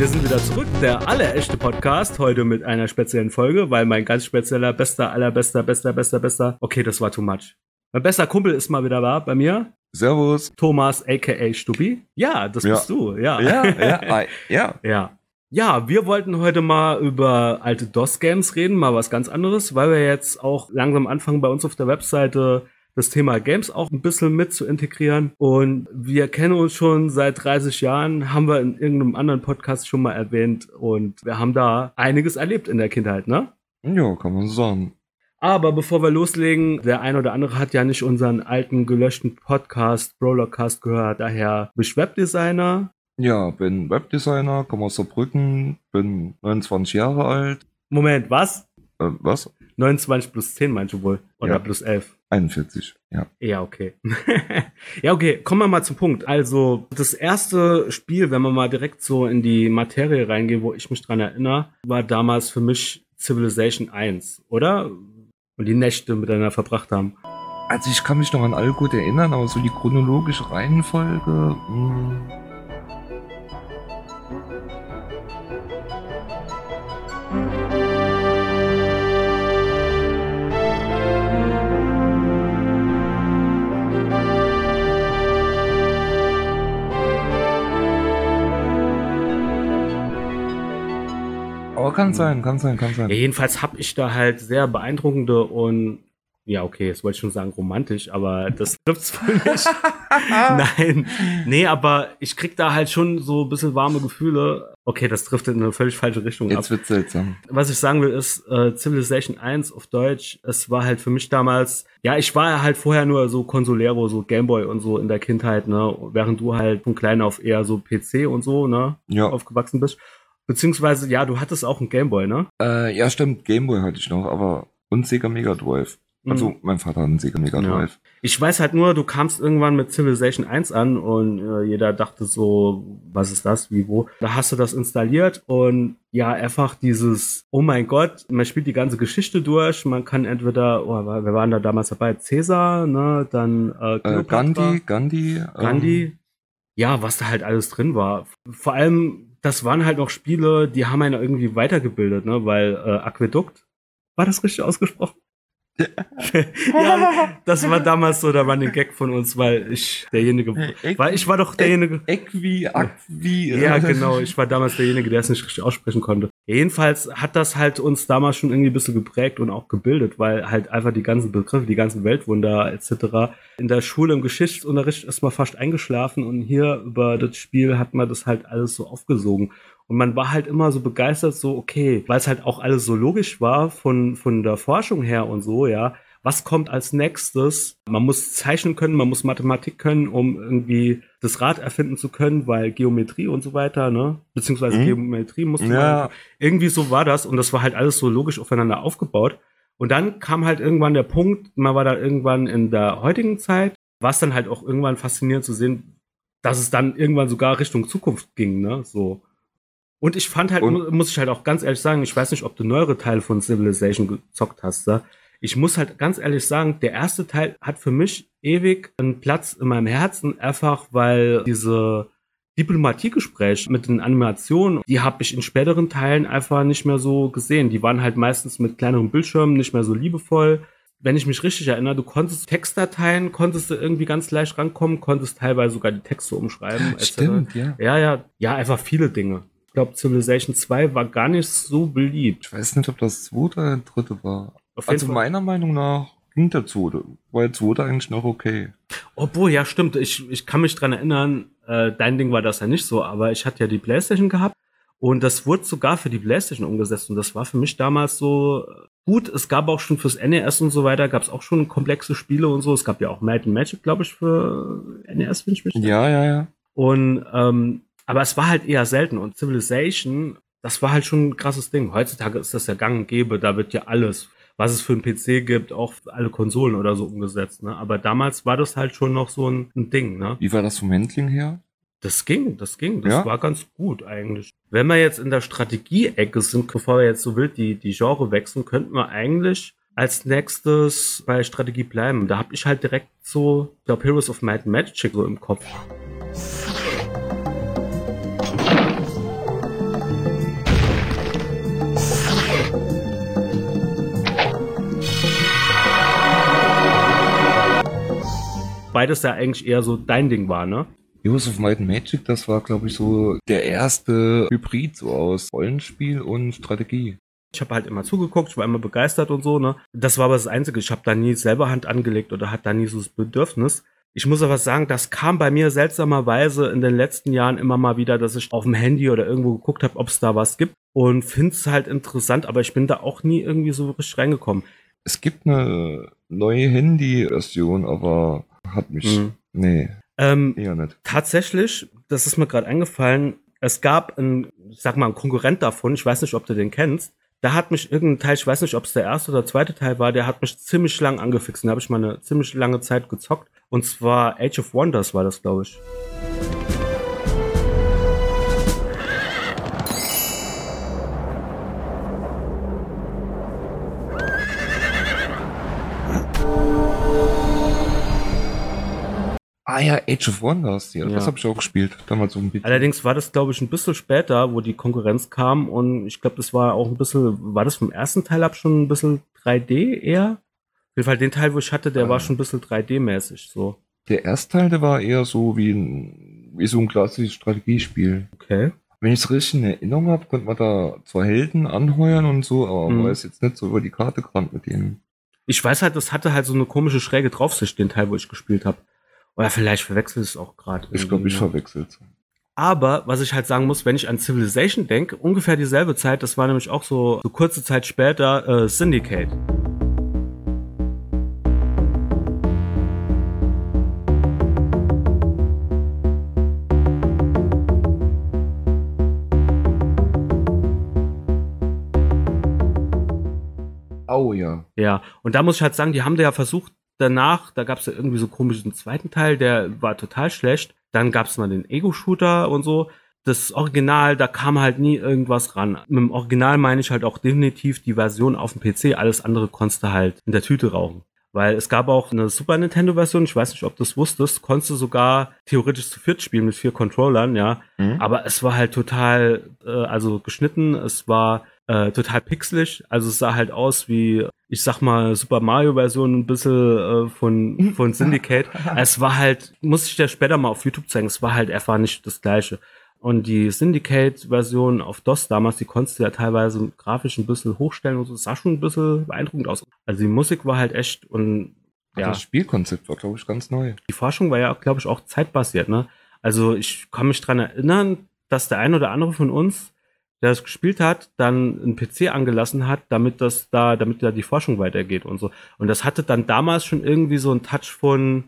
wir sind wieder zurück. Der allerechte Podcast, heute mit einer speziellen Folge, weil mein ganz spezieller, bester, allerbester, bester, bester, bester, okay, das war too much. Mein bester Kumpel ist mal wieder da bei mir. Servus. Thomas, aka Stubbi. Ja, das Ja. bist du, ja. Ja, ja, ja. Ja. Ja, wir wollten heute mal über alte DOS-Games reden, mal was ganz anderes, weil wir jetzt auch langsam anfangen, bei uns auf der Webseite das Thema Games auch ein bisschen mit zu integrieren. Und wir kennen uns schon seit 30 Jahren, haben wir in irgendeinem anderen Podcast schon mal erwähnt. Und wir haben da einiges erlebt in der Kindheit, ne? Ja, kann man sagen. Aber bevor wir loslegen, der ein oder andere hat ja nicht unseren alten gelöschten Podcast, Brawlercast gehört. Daher bin ich Webdesigner, Ja, bin Webdesigner, komme aus Saarbrücken, bin 29 Jahre alt. Moment, was? Äh, was? 29 plus 10 meinst du wohl? Oder Ja. plus 11? 41, ja. Ja, okay. ja, okay, kommen wir mal zum Punkt. Also, das erste Spiel, wenn wir mal direkt so in die Materie reingehen, wo ich mich dran erinnere, war damals für mich Civilization 1, oder? Und die Nächte miteinander verbracht haben. Also ich kann mich noch an all gut erinnern, aber so die chronologische Reihenfolge. hm, Mh, kann sein, kann sein, kann sein. Ja, jedenfalls habe ich da halt sehr beeindruckende und ja, okay, jetzt wollte ich schon sagen romantisch, aber das trifft's für mich. Nein, nee, aber ich krieg da halt schon so ein bisschen warme Gefühle. Okay, das trifft in eine völlig falsche Richtung ab. Jetzt wird seltsam. Was ich sagen will, ist äh, Civilization 1 auf Deutsch. Es war halt für mich damals, ja, ich war halt vorher nur so Consolero, so Gameboy und so in der Kindheit, ne, während du halt von klein auf eher so PC und so, ne, Ja, aufgewachsen bist. Beziehungsweise, ja, du hattest auch einen Gameboy, ne? äh, ja stimmt, Gameboy hatte ich noch, aber und Sega Mega Drive. Also Mhm. mein Vater hat einen Sega Mega Ja. Drive. Ich weiß halt nur, du kamst irgendwann mit Civilization 1 an und äh, jeder dachte so, was ist das, wie, wo. Da hast du das installiert und ja, einfach dieses, oh mein Gott, man spielt die ganze Geschichte durch, man kann entweder, oh, wir waren da damals dabei, Cäsar, ne, dann äh, Äh, Kleopatra, Gandhi, Gandhi. ähm, Gandhi. Ja, was da halt alles drin war. Vor allem, das waren halt noch Spiele, die haben einen irgendwie weitergebildet, ne, weil äh, Aquädukt, war das richtig ausgesprochen? ja, das war damals so der Running Gag von uns, weil ich derjenige, weil ich war doch derjenige, Equi, Aqui. ja genau, ich war damals derjenige, der es nicht richtig aussprechen konnte. Jedenfalls hat das halt uns damals schon irgendwie ein bisschen geprägt und auch gebildet, weil halt einfach die ganzen Begriffe, die ganzen Weltwunder etc. in der Schule im Geschichtsunterricht ist man fast eingeschlafen und hier über das Spiel hat man das halt alles so aufgesogen. Und man war halt immer so begeistert, so, okay, weil es halt auch alles so logisch war von, von der Forschung her und so, ja. Was kommt als nächstes? Man muss zeichnen können, man muss Mathematik können, um irgendwie das Rad erfinden zu können, weil Geometrie und so weiter, ne? Beziehungsweise Mhm. Geometrie musste man Ja, irgendwie so war das und das war halt alles so logisch aufeinander aufgebaut. Und dann kam halt irgendwann der Punkt, man war da irgendwann in der heutigen Zeit, war es dann halt auch irgendwann faszinierend zu sehen, dass es dann irgendwann sogar Richtung Zukunft ging, ne? So. Und ich fand halt, Und- mu- muss ich halt auch ganz ehrlich sagen, ich weiß nicht, ob du neuere Teile von Civilization gezockt hast, da. Ich muss halt ganz ehrlich sagen, der erste Teil hat für mich ewig einen Platz in meinem Herzen, einfach weil diese Diplomatiegespräche mit den Animationen, die habe ich in späteren Teilen einfach nicht mehr so gesehen. Die waren halt meistens mit kleineren Bildschirmen, nicht mehr so liebevoll. Wenn ich mich richtig erinnere, du konntest Textdateien, konntest du irgendwie ganz leicht rankommen, konntest teilweise sogar die Texte umschreiben. etc. stimmt, ja. Ja, ja, ja, einfach viele Dinge. Ich glaube, Civilization 2 war gar nicht so beliebt. Ich weiß nicht, ob das zweite oder dritte war. Also Fall. meiner Meinung nach ging der zweite. War der zweite eigentlich noch okay. Obwohl, ja, stimmt. Ich, ich kann mich dran erinnern, äh, dein Ding war das ja nicht so, aber ich hatte ja die Playstation gehabt und das wurde sogar für die Playstation umgesetzt und das war für mich damals so äh, gut. Es gab auch schon fürs NES und so weiter, gab es auch schon komplexe Spiele und so. Es gab ja auch and Magic, glaube ich, für NES, wenn ich mich Ja, ja, ja. Und ähm, aber es war halt eher selten und Civilization, das war halt schon ein krasses Ding. Heutzutage ist das ja gang und gäbe, da wird ja alles, was es für einen PC gibt, auch für alle Konsolen oder so umgesetzt. Ne? Aber damals war das halt schon noch so ein, ein Ding. Ne? Wie war das vom Handling her? Das ging, das ging, das Ja? war ganz gut eigentlich. Wenn wir jetzt in der Strategie-Ecke sind, bevor wir jetzt so wild die, die Genre wechseln, könnten wir eigentlich als nächstes bei Strategie bleiben. Da habe ich halt direkt so, ich glaube, Heroes of Might and Magic so im Kopf. Wobei das ja eigentlich eher so dein Ding war, ne? Heroes of Might and Magic, das war, glaube ich, so der erste Hybrid so aus Rollenspiel und Strategie. Ich habe halt immer zugeguckt, ich war immer begeistert und so, ne? Das war aber das Einzige. Ich habe da nie selber Hand angelegt oder hat da nie so das Bedürfnis. Ich muss aber sagen, das kam bei mir seltsamerweise in den letzten Jahren immer mal wieder, dass ich auf dem Handy oder irgendwo geguckt habe, ob es da was gibt und finde es halt interessant, aber ich bin da auch nie irgendwie so richtig reingekommen. Es gibt eine neue Handy-Version, aber hat mich. Mhm. Nee. Ähm, eher nicht. Tatsächlich, das ist mir gerade eingefallen, es gab einen, ich sag mal, einen Konkurrent davon, ich weiß nicht, ob du den kennst, da hat mich irgendein Teil, ich weiß nicht, ob es der erste oder zweite Teil war, der hat mich ziemlich lang angefixt. Da habe ich mal eine ziemlich lange Zeit gezockt. Und zwar Age of Wonders war das, glaube ich. Ah ja, Age of Wonders, ja, ja. das habe ich auch gespielt, damals so ein bisschen. Allerdings war das, glaube ich, ein bisschen später, wo die Konkurrenz kam und ich glaube, das war auch ein bisschen, war das vom ersten Teil ab schon ein bisschen 3D eher? Auf jeden Fall den Teil, wo ich hatte, der ah. war schon ein bisschen 3D-mäßig, so. Der erste Teil, der war eher so wie, ein, wie so ein klassisches Strategiespiel. Okay. Wenn ich es richtig in Erinnerung habe, konnte man da zwar Helden anheuern und so, aber mhm. man ist jetzt nicht so über die Karte gerannt mit denen. Ich weiß halt, das hatte halt so eine komische schräge Draufsicht, den Teil, wo ich gespielt habe. Oder vielleicht verwechselt es auch gerade. Ich glaube, ich verwechselt. Aber was ich halt sagen muss, wenn ich an Civilization denke, ungefähr dieselbe Zeit, das war nämlich auch so, so kurze Zeit später, äh, Syndicate. Oh ja. Ja, und da muss ich halt sagen, die haben da ja versucht, danach, da gab es ja irgendwie so komischen zweiten Teil, der war total schlecht. Dann gab es mal den Ego-Shooter und so. Das Original, da kam halt nie irgendwas ran. Mit dem Original meine ich halt auch definitiv die Version auf dem PC. Alles andere konntest du halt in der Tüte rauchen. Weil es gab auch eine Super Nintendo-Version, ich weiß nicht, ob du es wusstest, konntest du sogar theoretisch zu viert spielen mit vier Controllern, ja. Mhm. Aber es war halt total, äh, also geschnitten, es war äh, total pixelig. Also es sah halt aus wie, ich sag mal, Super Mario-Version ein bisschen äh, von, von Syndicate. es war halt, muss ich dir später mal auf YouTube zeigen, es war halt einfach nicht das gleiche. Und die Syndicate-Version auf DOS damals, die konntest du ja teilweise grafisch ein bisschen hochstellen und so, sah schon ein bisschen beeindruckend aus. Also die Musik war halt echt und ja. Das Spielkonzept war, glaube ich, ganz neu. Die Forschung war ja, glaube ich, auch zeitbasiert, ne? Also ich kann mich dran erinnern, dass der ein oder andere von uns der das gespielt hat, dann einen PC angelassen hat, damit das da, damit da die Forschung weitergeht und so. Und das hatte dann damals schon irgendwie so einen Touch von,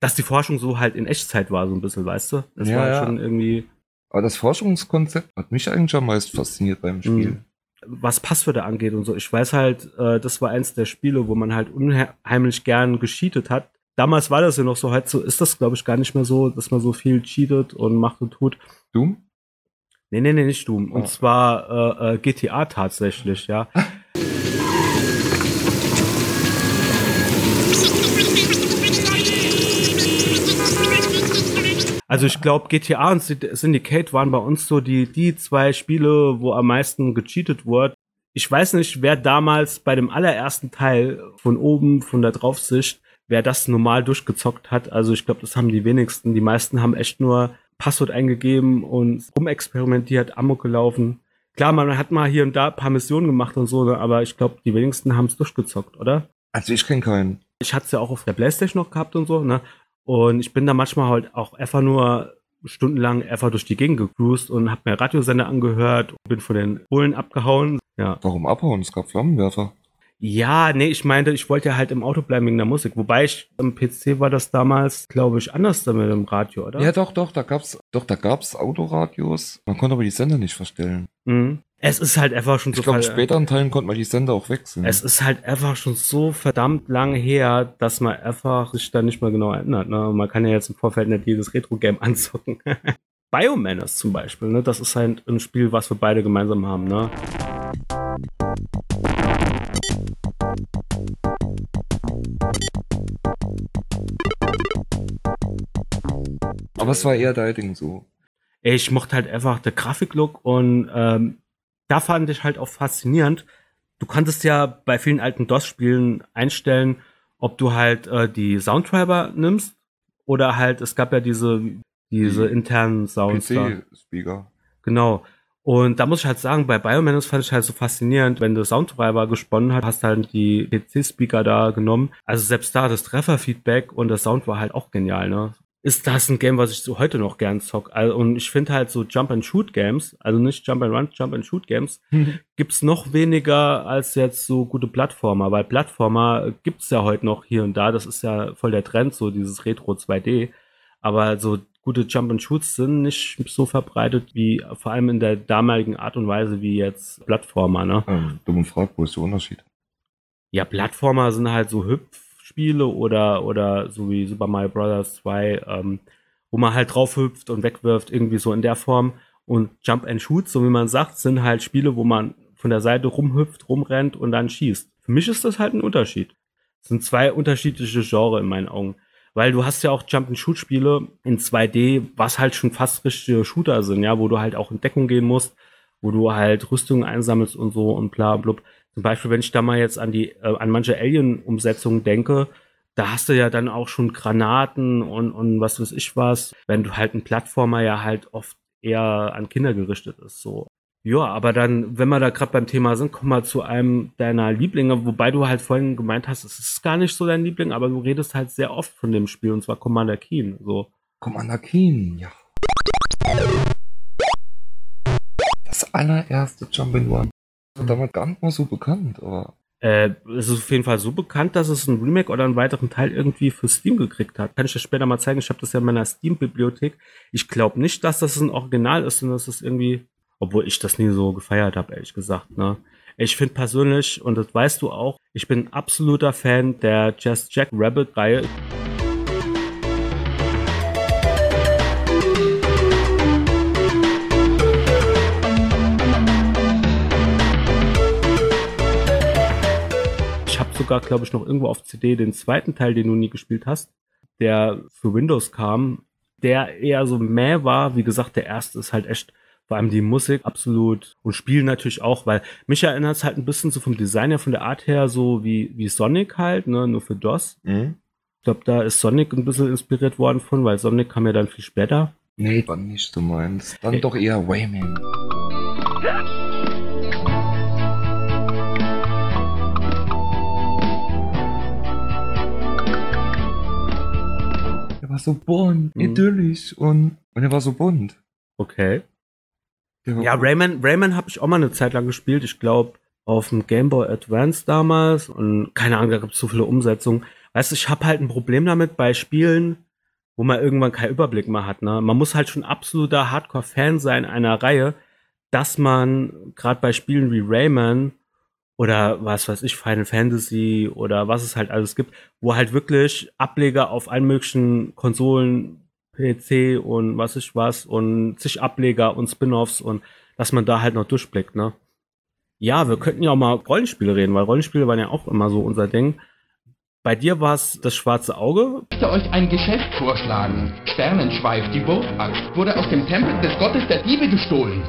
dass die Forschung so halt in Echtzeit war, so ein bisschen, weißt du? Das ja, war ja. schon irgendwie. Aber das Forschungskonzept hat mich eigentlich am meisten fasziniert beim Spiel. Mhm. Was Passwörter angeht und so. Ich weiß halt, äh, das war eins der Spiele, wo man halt unheimlich gern gescheatet hat. Damals war das ja noch so, heute so ist das, glaube ich, gar nicht mehr so, dass man so viel cheatet und macht und tut. Doom? Nee, nee, nee, nicht Doom. Und oh. zwar äh, äh, GTA tatsächlich, ja. Also ich glaube, GTA und Syndicate waren bei uns so die, die zwei Spiele, wo am meisten gecheatet wurde. Ich weiß nicht, wer damals bei dem allerersten Teil von oben, von der Draufsicht, wer das normal durchgezockt hat. Also ich glaube, das haben die wenigsten. Die meisten haben echt nur Passwort eingegeben und rumexperimentiert, Amok gelaufen. Klar, man hat mal hier und da ein paar Missionen gemacht und so, ne, aber ich glaube, die wenigsten haben es durchgezockt, oder? Also ich kenne keinen. Ich hatte es ja auch auf der Playstation noch gehabt und so, ne? Und ich bin da manchmal halt auch einfach nur stundenlang einfach durch die Gegend gecruised und habe mir Radiosender angehört, bin von den Bullen abgehauen. Ja. Warum abhauen? Es gab Flammenwerfer. Ja, nee, ich meinte, ich wollte ja halt im Auto bleiben wegen der Musik. Wobei ich am PC war das damals, glaube ich, anders mit dem Radio, oder? Ja, doch, doch, da gab's, doch, da gab's Autoradios. Man konnte aber die Sender nicht verstellen. Mhm. Es ist halt einfach schon so. Ich glaube, später in Teilen konnte man die Sender auch wechseln. Es ist halt einfach schon so verdammt lang her, dass man einfach sich da nicht mehr genau erinnert. Ne? Man kann ja jetzt im Vorfeld nicht jedes Retro-Game anzocken. Biomaners zum Beispiel, ne? Das ist halt ein Spiel, was wir beide gemeinsam haben, ne? Aber es war eher dein Ding so. Ich mochte halt einfach der Grafiklook und ähm, da fand ich halt auch faszinierend. Du konntest ja bei vielen alten DOS-Spielen einstellen, ob du halt äh, die Soundtreiber nimmst oder halt, es gab ja diese, diese internen Sounds. PC-Speaker. Genau. Und da muss ich halt sagen, bei Biomanus fand ich halt so faszinierend, wenn du Soundtreiber gesponnen hast, hast halt die PC-Speaker da genommen. Also selbst da das Trefferfeedback und der Sound war halt auch genial, ne? Ist das ein Game, was ich so heute noch gern zock? Also, und ich finde halt so Jump-and-Shoot-Games, also nicht Jump-and-Run, Jump-and-Shoot-Games, gibt's noch weniger als jetzt so gute Plattformer, weil Plattformer gibt's ja heute noch hier und da, das ist ja voll der Trend, so dieses Retro 2D. Aber so gute Jump and Shoots sind nicht so verbreitet wie vor allem in der damaligen Art und Weise wie jetzt Plattformer, ne? Ähm, dumme Frage, wo ist der Unterschied? Ja, Plattformer sind halt so Hüpfspiele oder oder so wie Super Mario Bros. 2, ähm, wo man halt drauf hüpft und wegwirft, irgendwie so in der Form. Und Jump and Shoot, so wie man sagt, sind halt Spiele, wo man von der Seite rumhüpft, rumrennt und dann schießt. Für mich ist das halt ein Unterschied. Das sind zwei unterschiedliche Genres in meinen Augen. Weil du hast ja auch Jump-and-Shoot-Spiele in 2D, was halt schon fast richtige Shooter sind, ja, wo du halt auch in Deckung gehen musst, wo du halt Rüstungen einsammelst und so und bla blub. Zum Beispiel, wenn ich da mal jetzt an die, äh, an manche Alien-Umsetzungen denke, da hast du ja dann auch schon Granaten und, und was weiß ich was, wenn du halt ein Plattformer ja halt oft eher an Kinder gerichtet ist, so. Ja, aber dann, wenn wir da gerade beim Thema sind, komm mal zu einem deiner Lieblinge, wobei du halt vorhin gemeint hast, es ist gar nicht so dein Liebling, aber du redest halt sehr oft von dem Spiel, und zwar Commander Keen, so. Commander Keen, ja. Das allererste Jump'n'Run. War damals gar nicht mal so bekannt, aber Äh, es ist auf jeden Fall so bekannt, dass es einen Remake oder einen weiteren Teil irgendwie für Steam gekriegt hat. Kann ich dir später mal zeigen. Ich habe das ja in meiner Steam-Bibliothek. Ich glaube nicht, dass das ein Original ist, sondern dass es irgendwie, obwohl ich das nie so gefeiert habe, ehrlich gesagt. Ne? Ich finde persönlich, und das weißt du auch, ich bin absoluter Fan der Just Jack Rabbit-Reihe. Sogar, glaube ich, noch irgendwo auf CD den zweiten Teil, den du nie gespielt hast, der für Windows kam, der eher so mäh war. Wie gesagt, der erste ist halt echt, vor allem die Musik absolut und Spiel natürlich auch, weil mich erinnert es halt ein bisschen so vom Design her, von der Art her, so wie, wie Sonic halt, ne, nur für DOS. Mhm. Ich glaube, da ist Sonic ein bisschen inspiriert worden von, weil Sonic kam ja dann viel später. nee, war nicht so meins. Dann Äh. doch eher Wayman. War so bunt, Mhm. idyllisch und, und er war so bunt. Okay. Ja, Rayman, Rayman habe ich auch mal eine Zeit lang gespielt. Ich glaube, auf dem Game Boy Advance damals. Und keine Ahnung, da gibt es so viele Umsetzungen. Weißt du, ich habe halt ein Problem damit bei Spielen, wo man irgendwann keinen Überblick mehr hat. Ne? Man muss halt schon absoluter Hardcore-Fan sein einer Reihe, dass man gerade bei Spielen wie Rayman oder was weiß ich, Final Fantasy oder was es halt alles gibt, wo halt wirklich Ableger auf allen möglichen Konsolen, PC und was ich was und zig Ableger und Spin-offs und dass man da halt noch durchblickt, ne? Ja, wir könnten ja auch mal Rollenspiele reden, weil Rollenspiele waren ja auch immer so unser Ding. Bei dir war es das schwarze Auge. Ich möchte euch ein Geschäft vorschlagen. Sternenschweif, die Wurfaxt, wurde aus dem Tempel des Gottes der Diebe gestohlen.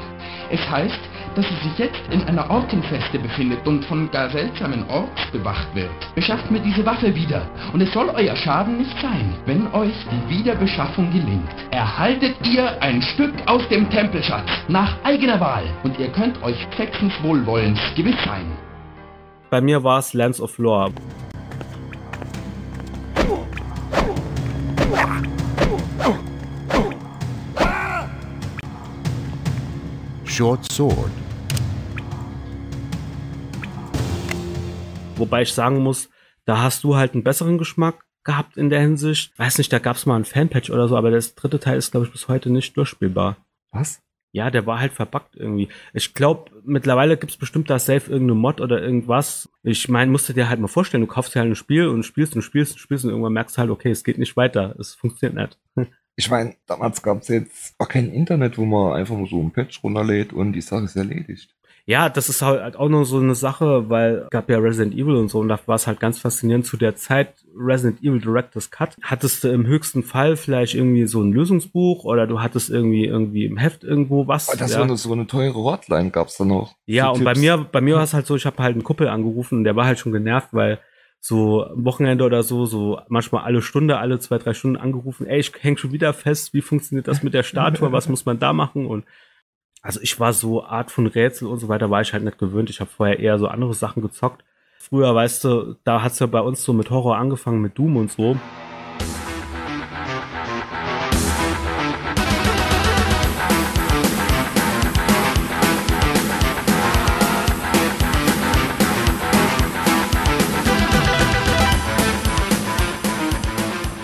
Es heißt, dass sie sich jetzt in einer Orkenfeste befindet und von gar seltsamen Orks bewacht wird. Beschafft mir diese Waffe wieder und es soll euer Schaden nicht sein, wenn euch die Wiederbeschaffung gelingt. Erhaltet ihr ein Stück aus dem Tempelschatz nach eigener Wahl und ihr könnt euch Texens Wohlwollens gewiss sein. Bei mir war es Lands of Lore. Short Sword. Wobei ich sagen muss, da hast du halt einen besseren Geschmack gehabt in der Hinsicht. Weiß nicht, da gab es mal ein Fanpatch oder so, aber das dritte Teil ist, glaube ich, bis heute nicht durchspielbar. Was? Ja, der war halt verbuggt irgendwie. Ich glaube, mittlerweile gibt's bestimmt da safe irgendeine Mod oder irgendwas. Ich meine, musst du dir halt mal vorstellen, du kaufst dir halt ein Spiel und spielst und spielst und spielst und irgendwann merkst du halt, okay, es geht nicht weiter, es funktioniert nicht. Ich meine, damals gab es jetzt auch kein Internet, wo man einfach nur so ein Patch runterlädt und die Sache ist erledigt. Ja, das ist halt auch noch so eine Sache, weil es gab ja Resident Evil und so und da war es halt ganz faszinierend. Zu der Zeit Resident Evil Director's Cut hattest du im höchsten Fall vielleicht irgendwie so ein Lösungsbuch oder du hattest irgendwie irgendwie im Heft irgendwo was. Aber das ja. war eine, so eine teure Hotline gab's da noch. Ja, und bei Tipps. mir, bei mir war es halt so, ich habe halt einen Kuppel angerufen und der war halt schon genervt, weil so am Wochenende oder so, so manchmal alle Stunde, alle zwei, drei Stunden angerufen, ey, ich häng schon wieder fest, wie funktioniert das mit der Statue, was muss man da machen? Und also ich war so Art von Rätsel und so weiter, war ich halt nicht gewöhnt. Ich habe vorher eher so andere Sachen gezockt. Früher, weißt du, da hat's ja bei uns so mit Horror angefangen, mit Doom und so.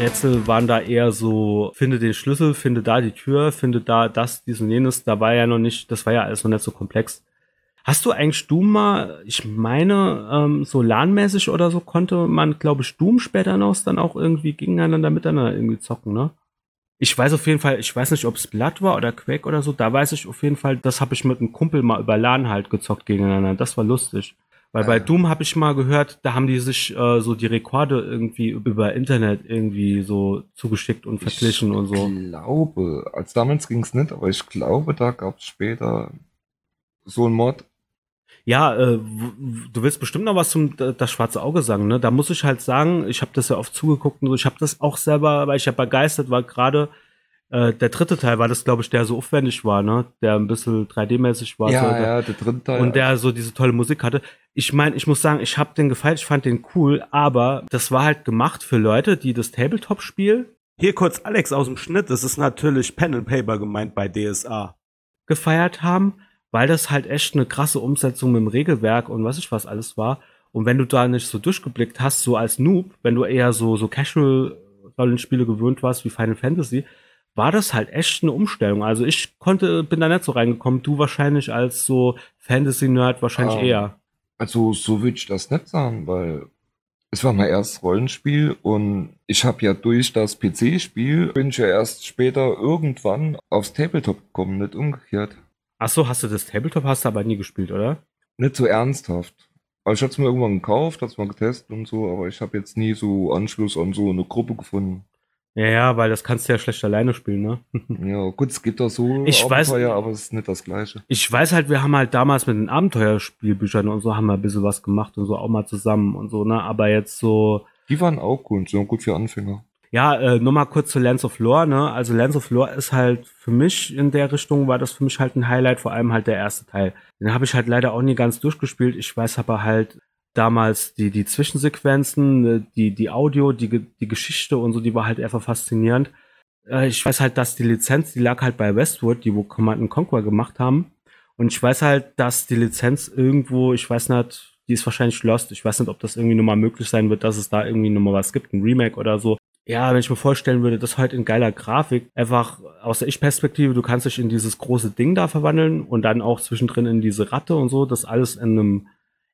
Rätsel waren da eher so, finde den Schlüssel, finde da die Tür, finde da das, dies und jenes. Da war ja noch nicht, das war ja alles noch nicht so komplex. Hast du eigentlich Doom mal, ich meine, ähm, so LAN-mäßig oder so konnte man, glaube ich, Doom später noch dann auch irgendwie gegeneinander miteinander irgendwie zocken, ne? Ich weiß auf jeden Fall, ich weiß nicht, ob es Blood war oder Quake oder so, da weiß ich auf jeden Fall, das habe ich mit einem Kumpel mal über LAN halt gezockt gegeneinander. Das war lustig. Weil bei Doom habe ich mal gehört, da haben die sich äh, so die Rekorde irgendwie über Internet irgendwie so zugeschickt und verglichen ich und so. Ich glaube, als damals ging es nicht, aber ich glaube, da gab es später so ein Mod. Ja, äh, du willst bestimmt noch was zum das schwarze Auge sagen, ne? Da muss ich halt sagen, ich habe das ja oft zugeguckt und so, ich habe das auch selber, weil ich ja begeistert war, gerade äh, der dritte Teil war das, glaube ich, der so aufwendig war, ne? Der ein bisschen 3D-mäßig war. so, ja, der, ja, der dritte Teil. und der so diese tolle Musik hatte. Ich meine, ich muss sagen, ich habe den gefeiert, ich fand den cool, aber das war halt gemacht für Leute, die das Tabletop-Spiel Hier kurz Alex aus dem Schnitt. Das ist natürlich Pen and Paper gemeint bei DSA. gefeiert haben, weil das halt echt eine krasse Umsetzung mit dem Regelwerk und was ich was alles war. Und wenn du da nicht so durchgeblickt hast, so als Noob, wenn du eher so, so Casual-Rollenspiele gewöhnt warst wie Final Fantasy, war das halt echt eine Umstellung. Also ich konnte, bin da nicht so reingekommen, du wahrscheinlich als so Fantasy-Nerd wahrscheinlich Ah. eher. Also so würde ich das nicht sagen, weil es war mein erstes Rollenspiel und ich habe ja durch das PC-Spiel bin ich ja erst später irgendwann aufs Tabletop gekommen, nicht umgekehrt. Ach so, hast du das Tabletop hast du aber nie gespielt, oder? Nicht so ernsthaft. Also ich hatte es mir irgendwann gekauft, hatte es mal getestet und so, aber ich habe jetzt nie so Anschluss an so eine Gruppe gefunden. Ja, ja, weil das kannst du ja schlecht alleine spielen, ne? Ja, gut, es gibt da so Ich weiß- Abenteuer, aber es ist nicht das gleiche. Ich weiß halt, wir haben halt damals mit den Abenteuerspielbüchern und so haben wir ein bisschen was gemacht und so auch mal zusammen und so, ne? Aber jetzt so, Die waren auch gut, sind auch gut für Anfänger. ja, äh, nur mal kurz zu Lands of Lore, ne? Also Lands of Lore ist halt für mich in der Richtung, war das für mich halt ein Highlight, vor allem halt der erste Teil. Den habe ich halt leider auch nie ganz durchgespielt. Ich weiß aber halt damals die, die Zwischensequenzen, äh, die, die Audio, die, die Geschichte und so, die war halt einfach faszinierend. Äh, Ich weiß halt, dass die Lizenz, die lag halt bei Westwood, die wo Command Conquer gemacht haben. Und ich weiß halt, dass die Lizenz irgendwo, ich weiß nicht, die ist wahrscheinlich lost. Ich weiß nicht, ob das irgendwie nochmal möglich sein wird, dass es da irgendwie nochmal was gibt, ein Remake oder so. Ja, wenn ich mir vorstellen würde, das heute in geiler Grafik, einfach aus der Ich-Perspektive, du kannst dich in dieses große Ding da verwandeln und dann auch zwischendrin in diese Ratte und so, das alles in einem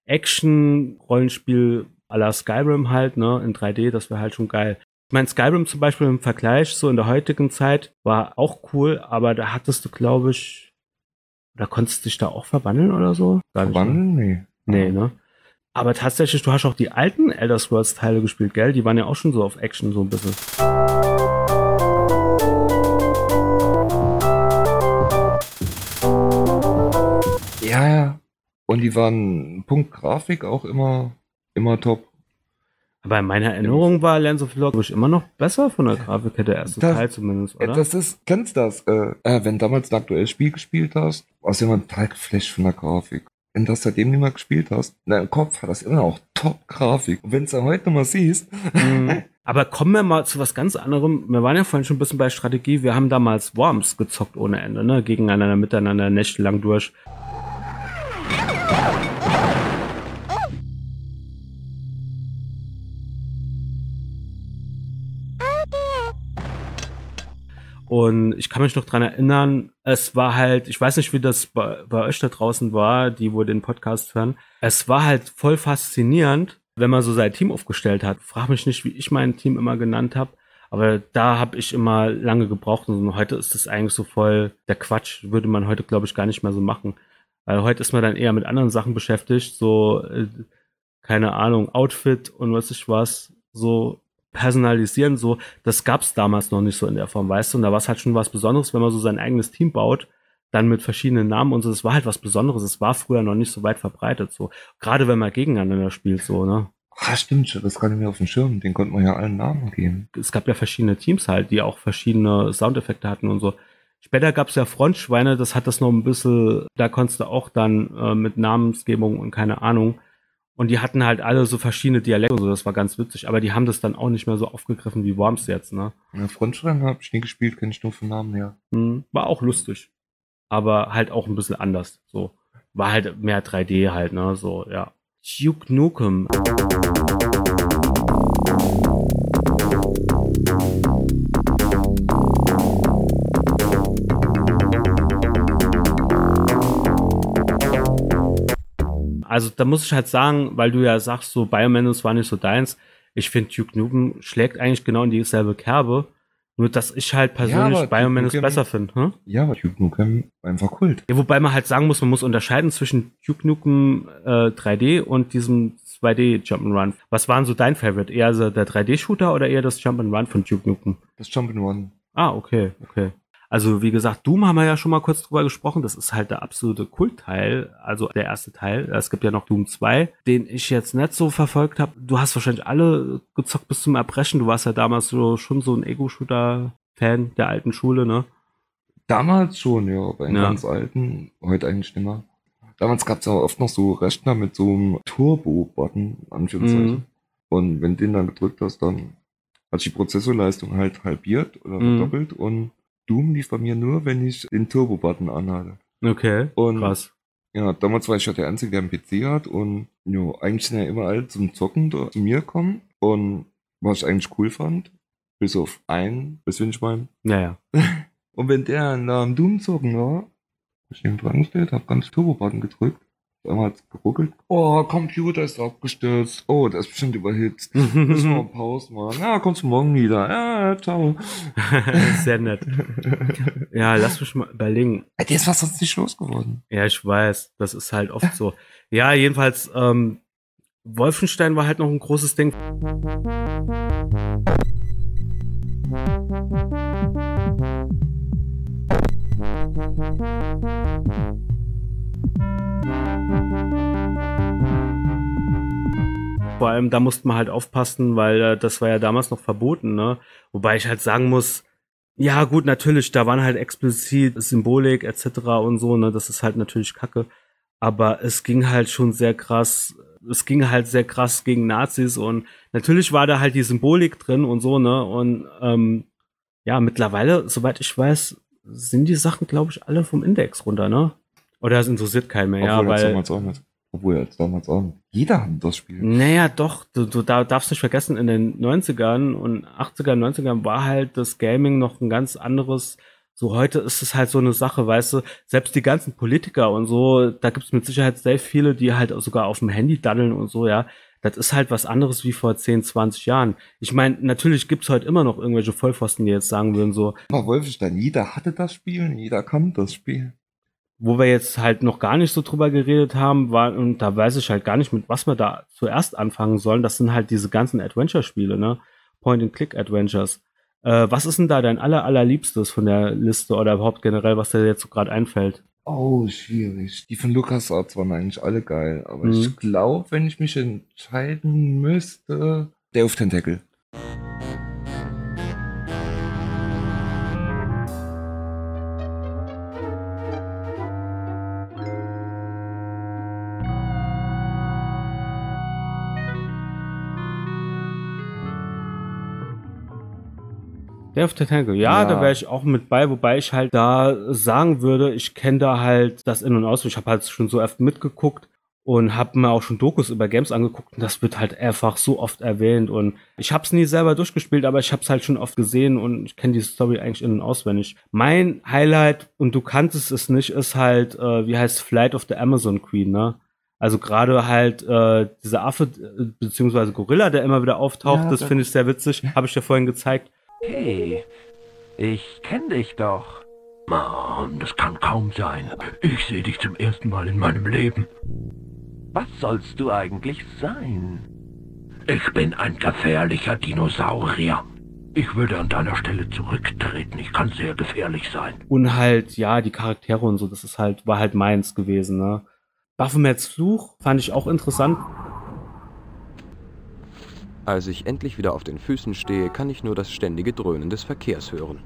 Action-Rollenspiel à la Skyrim halt, ne, in 3D, das wäre halt schon geil. Ich meine, Skyrim zum Beispiel im Vergleich, so in der heutigen Zeit, war auch cool, aber da hattest du, glaube ich, da konntest du dich da auch verwandeln oder so? Gar ne? Wann? Nee. Nee, ne? Aber tatsächlich, du hast auch die alten Elder Scrolls Teile gespielt, gell? Die waren ja auch schon so auf Action so ein bisschen. Ja, ja. Und die waren Punkt Grafik auch immer, immer top. Aber in meiner Erinnerung war Lands of Lore, immer noch besser von der Grafik her, der erste Das- Teil zumindest, Ja, oder? das ist, kennst du das? Äh, äh, wenn damals ein aktuelles Spiel gespielt hast, warst du immer total geflasht von der Grafik. Wenn du das seitdem nicht mehr gespielt hast, in deinem Kopf hat das immer noch Top-Grafik. Und wenn du es dann heute nochmal siehst, Mhm. Aber kommen wir mal zu was ganz anderem. Wir waren ja vorhin schon ein bisschen bei Strategie. Wir haben damals Worms gezockt ohne Ende, ne? Gegeneinander, miteinander, nächtelang durch. Und ich kann mich noch dran erinnern, es war halt, ich weiß nicht, wie das bei, bei euch da draußen war, die wo den Podcast hören. Es war halt voll faszinierend, wenn man so sein Team aufgestellt hat. Frag mich nicht, wie ich mein Team immer genannt habe. Aber da habe ich immer lange gebraucht und heute ist das eigentlich so voll der Quatsch. Würde man heute, glaube ich, gar nicht mehr so machen. Weil heute ist man dann eher mit anderen Sachen beschäftigt, so, äh, keine Ahnung, Outfit und was ich was, so personalisieren, so, das gab's damals noch nicht so in der Form, weißt du? Und da war es halt schon was Besonderes, wenn man so sein eigenes Team baut, dann mit verschiedenen Namen und so, das war halt was Besonderes. Es war früher noch nicht so weit verbreitet, so. Gerade wenn man gegeneinander spielt, so, ne? Ah, stimmt, schon, das gerade mir auf dem Schirm. Den konnte man ja allen Namen geben. Es gab ja verschiedene Teams halt, die auch verschiedene Soundeffekte hatten und so. Später gab es ja Frontschweine, das hat das noch ein bisschen, da konntest du auch dann äh, mit Namensgebung und keine Ahnung. Und die hatten halt alle so verschiedene Dialekte und so, das war ganz witzig. Aber die haben das dann auch nicht mehr so aufgegriffen wie Worms jetzt, ne? Ja, Frontschwein habe ich nie gespielt, kenne ich nur von Namen her. Hm, war auch lustig. Aber halt auch ein bisschen anders. So. War halt mehr 3D halt, ne? So, ja. Duke Nukem. Also da muss ich halt sagen, weil du ja sagst, so Biomanus war nicht so deins. Ich finde Duke Nukem schlägt eigentlich genau in dieselbe Kerbe. Nur dass ich halt persönlich aber Biomanus besser finde. Hm? Ja, aber Duke Nukem war einfach Kult. Ja, wobei man halt sagen muss, man muss unterscheiden zwischen Duke Nukem äh, 3D und diesem 2D Jump'n'Run. Was war denn so dein Favorite? Eher so der 3D-Shooter oder eher das Jump'n'Run von Duke Nukem? Das Jump'n'One. Ah, okay, okay. Also wie gesagt, Doom haben wir ja schon mal kurz drüber gesprochen. Das ist halt der absolute Kultteil, also der erste Teil. Es gibt ja noch Doom 2, den ich jetzt nicht so verfolgt habe. Du hast wahrscheinlich alle gezockt bis zum Erbrechen. Du warst ja damals so schon so ein Ego-Shooter-Fan der alten Schule, ne? Damals schon, ja, bei den Ja. ganz alten, heute eigentlich nicht mehr. Damals gab es aber oft noch so Rechner mit so einem Turbo-Button, Anführungszeichen. Mhm. Und wenn den dann gedrückt hast, dann hat sich die Prozessorleistung halt halbiert oder Mhm. verdoppelt. Und Doom lief bei mir nur, wenn ich den Turbo-Button anhatte. Okay, Und krass. ja, damals war ich ja der Einzige, der einen PC hat. Und jo, eigentlich sind ja immer alle zum Zocken da zu mir gekommen. Und was ich eigentlich cool fand, bis auf einen, bis ich mein, Naja. und wenn der nach dem Doom zocken war, hab ich neben dran gestellt, hab ganz Turbo-Button gedrückt. Einmal hat's geruckelt. Oh, Computer ist abgestürzt. Oh, der ist bestimmt überhitzt. Müssen wir mal Pause machen. Ja, kommst du morgen wieder. Ja, ciao. Sehr nett. Ja, lass mich mal überlegen. Der ist was sonst nicht losgeworden. Ja, ich weiß, das ist halt oft so. Ja, jedenfalls, ähm, Wolfenstein war halt noch ein großes Ding. Vor allem, da musste man halt aufpassen, weil äh, das war ja damals noch verboten, ne? Wobei ich halt sagen muss, ja gut, natürlich, da waren halt explizit Symbolik etc. und so, ne? Das ist halt natürlich Kacke. Aber es ging halt schon sehr krass, es ging halt sehr krass gegen Nazis und natürlich war da halt die Symbolik drin und so, ne? Und ähm, ja, mittlerweile, soweit ich weiß, sind die Sachen, glaube ich, alle vom Index runter, ne? Oder es interessiert keinen mehr, ja, Obwohl er weil. damals auch nicht. Obwohl er damals auch nicht. Jeder hat das Spiel. Naja, doch, du, du da- darfst nicht vergessen, in den 90ern und 80ern, 90ern war halt das Gaming noch ein ganz anderes. So heute ist es halt so eine Sache, weißt du, selbst die ganzen Politiker und so, da gibt es mit Sicherheit sehr viele, die halt sogar auf dem Handy daddeln und so, ja. Das ist halt was anderes wie vor 10, 20 Jahren. Ich meine, natürlich gibt's heute immer noch irgendwelche Vollpfosten, die jetzt sagen würden, so, Aber Wolfenstein, jeder hatte das Spiel jeder kannte das Spiel. Wo wir jetzt halt noch gar nicht so drüber geredet haben, war, und da weiß ich halt gar nicht, mit was wir da zuerst anfangen sollen. Das sind halt diese ganzen Adventure-Spiele, ne? Point-and-Click-Adventures. Äh, was ist denn da dein aller, allerliebstes von der Liste oder überhaupt generell, was dir jetzt so gerade einfällt? Oh, schwierig. Die von LucasArts waren eigentlich alle geil. Aber Mhm. ich glaube, wenn ich mich entscheiden müsste, Day of Tentacle. Day of the Tentacle. Ja, Ja. da wäre ich auch mit bei, wobei ich halt da sagen würde, ich kenne da halt das In- und Aus. Ich habe halt schon so oft mitgeguckt und habe mir auch schon Dokus über Games angeguckt und das wird halt einfach so oft erwähnt und ich habe es nie selber durchgespielt, aber ich habe es halt schon oft gesehen und ich kenne die Story eigentlich in- und auswendig. Mein Highlight, und du kanntest es nicht, ist halt, äh, wie heißt Flight of the Amazon Queen, ne? Also gerade halt äh, dieser Affe, äh, beziehungsweise Gorilla, der immer wieder auftaucht, Ja, das das- finde ich sehr witzig, habe ich dir vorhin gezeigt. Hey, ich kenn dich doch. Mann, das kann kaum sein. Ich sehe dich zum ersten Mal in meinem Leben. Was sollst du eigentlich sein? Ich bin ein gefährlicher Dinosaurier. Ich würde an deiner Stelle zurücktreten. Ich kann sehr gefährlich sein. Und halt, ja, die Charaktere und so, das ist halt, war halt meins gewesen, ne? Baphomets Fluch fand ich auch interessant. Als ich endlich wieder auf den Füßen stehe, kann ich nur das ständige Dröhnen des Verkehrs hören.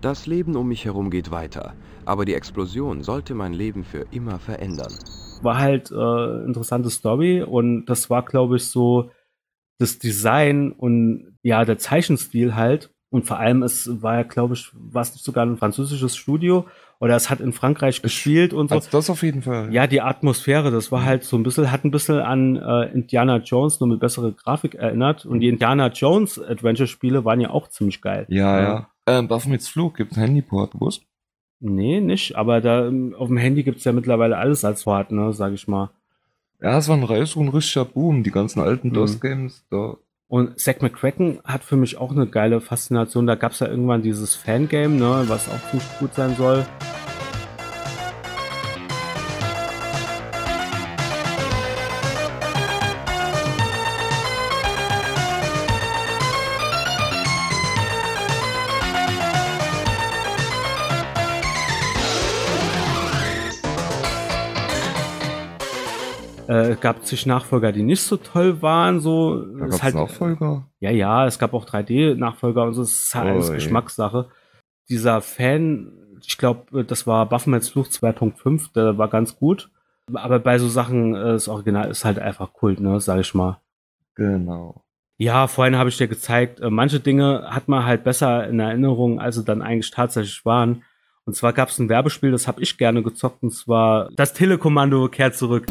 Das Leben um mich herum geht weiter, aber die Explosion sollte mein Leben für immer verändern. War halt äh, interessante Story und das war, glaube ich, so das Design und ja, der Zeichenstil halt. Und vor allem, es war ja, glaube ich, war es nicht sogar ein französisches Studio oder es hat in Frankreich gespielt und so. Also das auf jeden Fall. Ja, die Atmosphäre, das war halt so ein bisschen, hat ein bisschen an äh, Indiana Jones nur mit bessere Grafik erinnert. Und die Indiana Jones Adventure-Spiele waren ja auch ziemlich geil. Ja, ja. Ähm, Baphomets Flug gibt ein Handyport, gewusst? Nee, nicht, aber da ähm, auf dem Handy gibt's ja mittlerweile alles als Port, ne, sag ich mal. Ja, es war ein Reis und ein richtiger Boom. Die ganzen alten Mhm. DOS-Games, da Und Zack McCracken hat für mich auch eine geile Faszination. Da gab's ja irgendwann dieses Fangame, ne, was auch gut sein soll. Äh, gab zig Nachfolger, die nicht so toll waren, so. da gab's halt- Nachfolger. Ja, ja, es gab auch 3D-Nachfolger und so, es ist halt alles Ui. Geschmackssache. Dieser Fan, ich glaube, das war Baphomets Fluch 2.5, der war ganz gut. Aber bei so Sachen, äh, das Original ist halt einfach Kult, ne, sag ich mal. Genau. Ja, vorhin habe ich dir gezeigt, äh, manche Dinge hat man halt besser in Erinnerung, als sie dann eigentlich tatsächlich waren. Und zwar gab es ein Werbespiel, das habe ich gerne gezockt, und zwar das Telekommando kehrt zurück.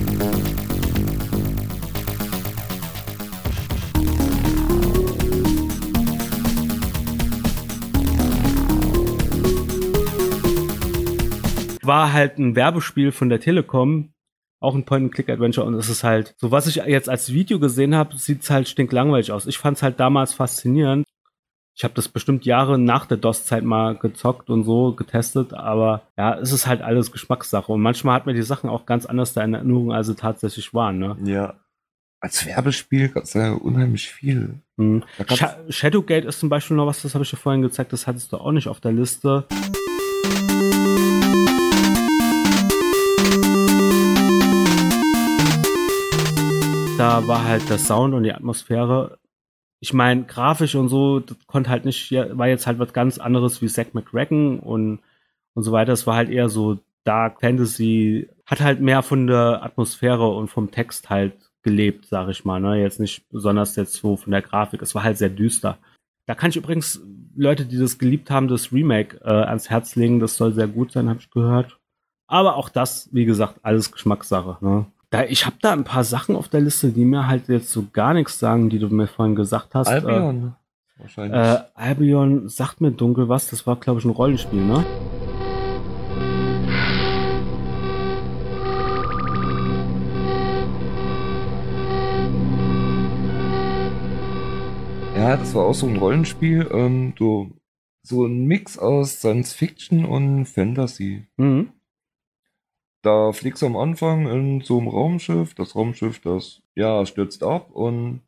War halt ein Werbespiel von der Telekom, auch ein Point-and-Click-Adventure und es ist halt, so was ich jetzt als Video gesehen habe, sieht's halt stinklangweilig aus. Ich fand's halt damals faszinierend. Ich habe das bestimmt Jahre nach der DOS-Zeit mal gezockt und so getestet, aber ja, es ist halt alles Geschmackssache und manchmal hat man die Sachen auch ganz anders da in Erinnerung, als sie tatsächlich waren. Ne? Ja. Als Werbespiel gab's ja unheimlich viel. Mhm. Sha Shadowgate ist zum Beispiel noch was, das habe ich dir vorhin gezeigt, das hattest du auch nicht auf der Liste. Da war halt der Sound und die Atmosphäre. Ich meine, grafisch und so, das konnte halt nicht, war jetzt halt was ganz anderes wie Zack McCracken und, und so weiter. Es war halt eher so Dark Fantasy, hat halt mehr von der Atmosphäre und vom Text halt gelebt, sag ich mal. Ne? Jetzt nicht besonders jetzt so von der Grafik. Es war halt sehr düster. Da kann ich übrigens Leute, die das geliebt haben, das Remake äh, ans Herz legen. Das soll sehr gut sein, habe ich gehört. Aber auch das, wie gesagt, alles Geschmackssache. Ne? Da, ich habe da ein paar Sachen auf der Liste, die mir halt jetzt so gar nichts sagen, die du mir vorhin gesagt hast. Albion. Äh, Wahrscheinlich. äh, Albion sagt mir dunkel was. Das war, glaube ich, ein Rollenspiel, ne? Ja, das war auch so ein Rollenspiel, ähm, so, so ein Mix aus Science Fiction und Fantasy. Mhm. Da fliegst du am Anfang in so einem Raumschiff, das Raumschiff, das, ja, stürzt ab und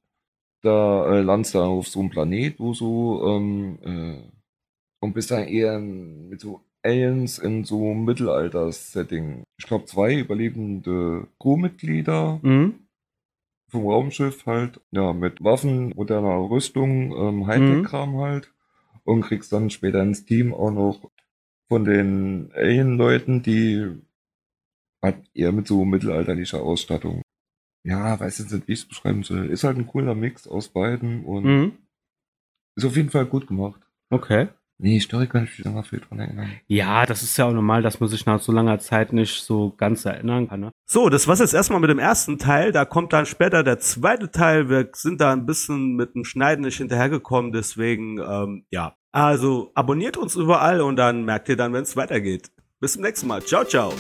da äh, landest du auf so einem Planet, wo so, ähm, äh, und bist dann eher mit so Aliens in so einem Mittelalters-Setting. Ich glaube, zwei überlebende Crewmitglieder Mhm. vom Raumschiff halt, ja, mit Waffen, moderner Rüstung, ähm, Hightech-Kram halt. Und kriegst dann später ins Team auch noch von den Alien-Leuten, die halt eher mit so mittelalterlicher Ausstattung. Ja, weiß jetzt nicht, wie ich es beschreiben soll. Ist halt ein cooler Mix aus beiden und Mhm. ist auf jeden Fall gut gemacht. Okay. Nee, Story kann ich mich noch viel dran erinnern. Ja, das ist ja auch normal, dass man sich nach so langer Zeit nicht so ganz erinnern kann. Ne? So, das war's jetzt erstmal mit dem ersten Teil. Da kommt dann später der zweite Teil. Wir sind da ein bisschen mit dem Schneiden nicht hinterhergekommen, deswegen, ähm, ja. Also abonniert uns überall und dann merkt ihr dann, wenn es weitergeht. Bis zum nächsten Mal. Ciao, ciao.